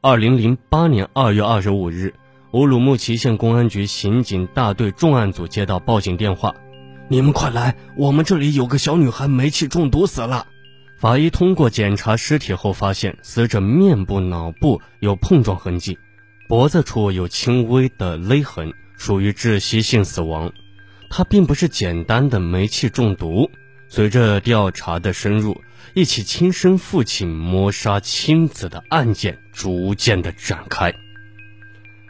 二零零八年二月二十五日，乌鲁木齐县公安局刑警大队重案组接到报警电话：“你们快来，我们这里有个小女孩煤气中毒死了。”法医通过检查尸体后发现，死者面部、脑部有碰撞痕迹，脖子处有轻微的勒痕，属于窒息性死亡。她并不是简单的煤气中毒。随着调查的深入，一起亲生父亲谋杀亲子的案件逐渐的展开。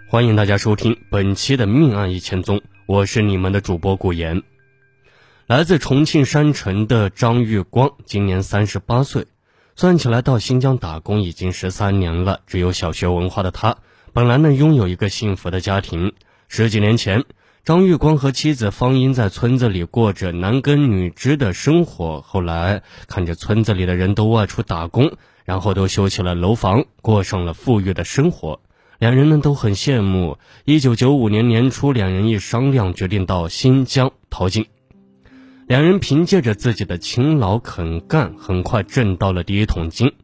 欢迎大家收听本期的《命案一千宗》，我是你们的主播古言。来自重庆山城的张玉光今年三十八岁，算起来到新疆打工已经十三年了。只有小学文化的他，本来呢拥有一个幸福的家庭。十几年前。张玉光和妻子方英在村子里过着男耕女织的生活。后来看着村子里的人都外出打工，然后都修起了楼房，过上了富裕的生活，两人呢都很羡慕。一九九五年年初，两人一商量，决定到新疆淘金。两人凭借着自己的勤劳肯干，很快挣到了第一桶金，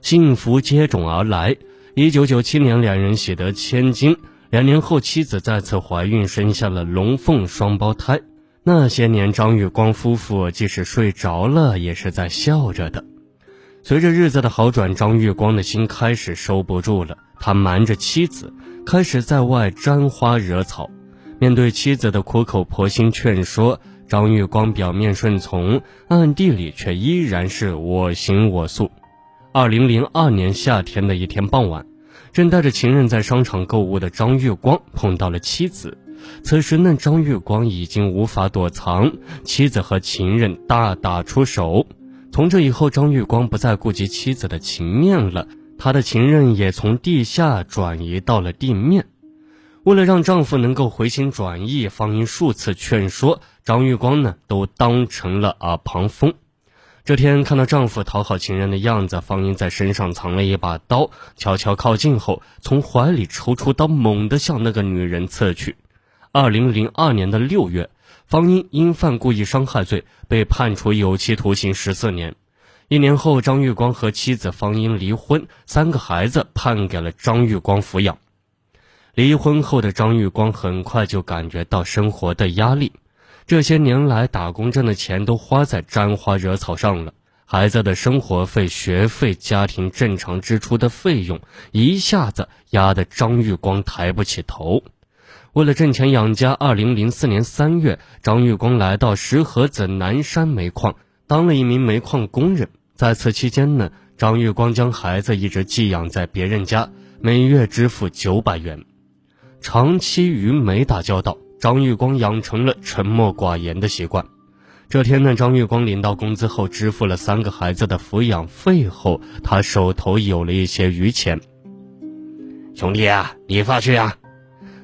幸福接踵而来。一九九七年，两人喜得千金。两年后，妻子再次怀孕，生下了龙凤双胞胎。那些年，张玉光夫妇即使睡着了，也是在笑着的。随着日子的好转，张玉光的心开始收不住了。他瞒着妻子，开始在外沾花惹草。面对妻子的苦口婆心劝说，张玉光表面顺从，暗地里却依然是我行我素。二零零二年夏天的一天傍晚。正带着情人在商场购物的张月光碰到了妻子，此时呢，张月光已经无法躲藏，妻子和情人大打出手。从这以后，张月光不再顾及妻子的情面了，他的情人也从地下转移到了地面。为了让丈夫能够回心转意，方英数次劝说张月光呢，都当成了耳旁风。这天看到丈夫讨好情人的样子，方英在身上藏了一把刀，悄悄靠近后，从怀里抽出刀，猛地向那个女人刺去。二零零二年的六月，方英因犯故意伤害罪被判处有期徒刑十四年。一年后，张玉光和妻子方英离婚，三个孩子判给了张玉光抚养。离婚后的张玉光很快就感觉到生活的压力。这些年来打工挣的钱都花在沾花惹草上了，孩子的生活费、学费、家庭正常支出的费用一下子压得张玉光抬不起头。为了挣钱养家，二零零四年三月，张玉光来到石河子南山煤矿当了一名煤矿工人。在此期间呢，张玉光将孩子一直寄养在别人家，每月支付九百元。长期与煤打交道。张玉光养成了沉默寡言的习惯。这天呢，张玉光领到工资后，支付了三个孩子的抚养费后，他手头有了一些余钱。兄弟啊，理发去啊！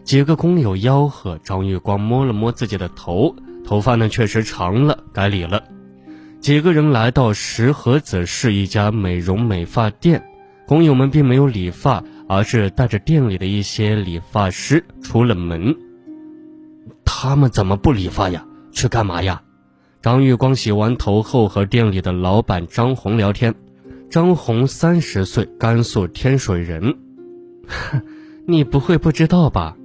几个工友吆喝。张玉光摸了摸自己的头，头发呢确实长了，该理了。几个人来到石河子市一家美容美发店，工友们并没有理发，而是带着店里的一些理发师出了门。他们怎么不理发呀？去干嘛呀？张玉光洗完头后和店里的老板张红聊天。张红三十岁，甘肃天水人。你不会不知道吧？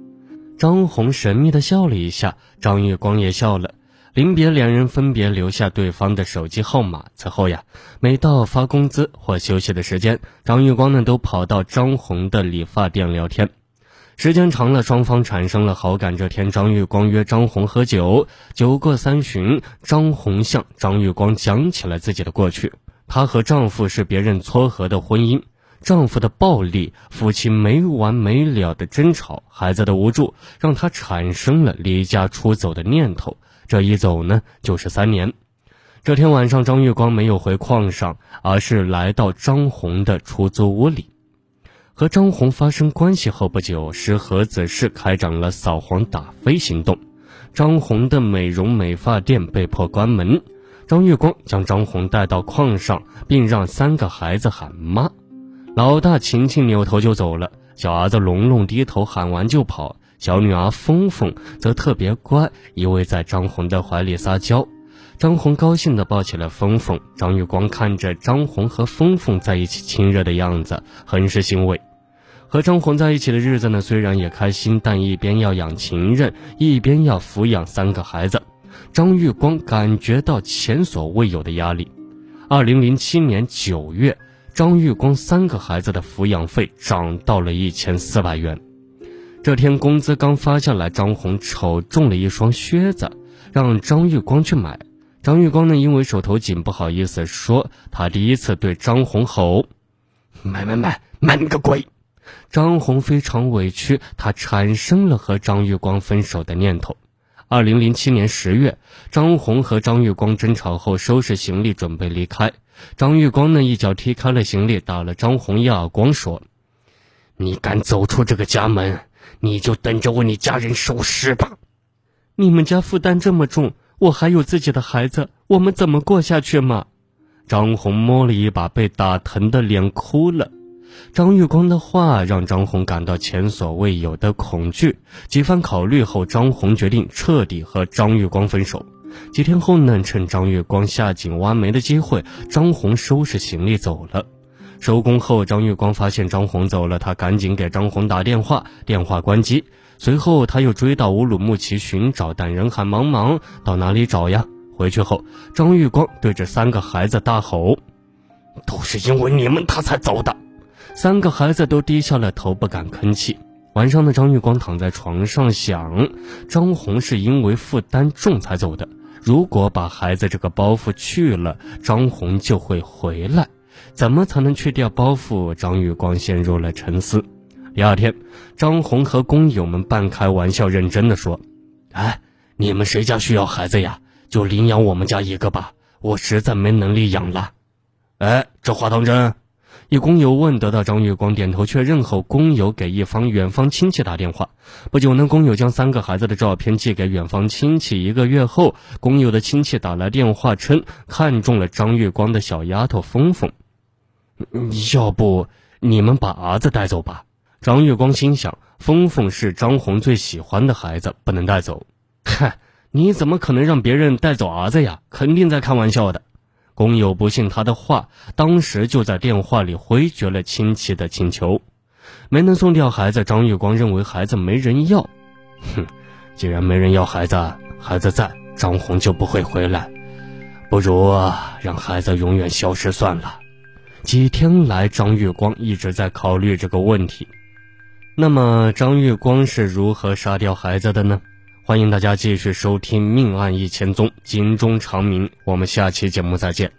张红神秘的笑了一下，张玉光也笑了。临别，两人分别留下对方的手机号码。此后呀，每到发工资或休息的时间，张玉光呢都跑到张红的理发店聊天。时间长了，双方产生了好感。这天，张玉光约张红喝酒，酒过三巡，张红向张玉光讲起了自己的过去。她和丈夫是别人撮合的婚姻，丈夫的暴力，夫妻没完没了的争吵，孩子的无助，让她产生了离家出走的念头。这一走呢，就是三年。这天晚上，张玉光没有回矿上，而是来到张红的出租屋里。和张红发生关系后不久，石河子市开展了扫黄打非行动，张红的美容美发店被迫关门。张月光将张红带到矿上，并让三个孩子喊妈。老大晴晴扭头就走了，小儿子龙龙低头喊完就跑，小女儿峰峰则特别乖，依偎在张红的怀里撒娇。张红高兴地抱起了峰峰。张玉光看着张红和峰峰在一起亲热的样子，很是欣慰。和张红在一起的日子呢，虽然也开心，但一边要养情人，一边要抚养三个孩子，张玉光感觉到前所未有的压力。二零零七年九月，张玉光三个孩子的抚养费涨到了一千四百元。这天工资刚发下来，张红瞅中了一双靴子，让张玉光去买。张玉光呢，因为手头紧，不好意思说，他第一次对张红吼：“买买买，买你个鬼！”张红非常委屈，她产生了和张玉光分手的念头。二零零七年十月，张红和张玉光争吵后，收拾行李准备离开。张玉光呢，一脚踢开了行李，打了张红一耳光，说：“你敢走出这个家门，你就等着为你家人收尸吧！你们家负担这么重，我还有自己的孩子，我们怎么过下去嘛？”张红摸了一把被打疼的脸，哭了。张玉光的话让张红感到前所未有的恐惧。几番考虑后，张红决定彻底和张玉光分手。几天后呢，趁张玉光下井挖煤的机会，张红收拾行李走了。收工后，张玉光发现张红走了，他赶紧给张红打电话，电话关机。随后，他又追到乌鲁木齐寻找，但人海茫茫，到哪里找呀？回去后，张玉光对着三个孩子大吼：“都是因为你们，他才走的。”三个孩子都低下了头，不敢吭气。晚上的张玉光躺在床上想：张红是因为负担重才走的。如果把孩子这个包袱去了，张红就会回来。怎么才能去掉包袱？张玉光陷入了沉思。第二天，张红和工友们半开玩笑、认真的说：“哎，你们谁家需要孩子呀？就领养我们家一个吧，我实在没能力养了。”哎，这话当真？一工友问，得到张月光点头确认后，工友给一方远方亲戚打电话。不久呢，工友将三个孩子的照片寄给远方亲戚。一个月后，工友的亲戚打来电话称看中了张月光的小丫头峰峰，要不你们把儿子带走吧？张月光心想，峰峰是张红最喜欢的孩子，不能带走。嗨，你怎么可能让别人带走儿子呀？肯定在开玩笑的。工友不信他的话，当时就在电话里回绝了亲戚的请求，没能送掉孩子。张玉光认为孩子没人要，哼，既然没人要孩子，孩子在，张红就不会回来，不如让孩子永远消失算了。几天来，张玉光一直在考虑这个问题。那么，张玉光是如何杀掉孩子的呢？欢迎大家继续收听《命案一千宗》，警钟长鸣。我们下期节目再见。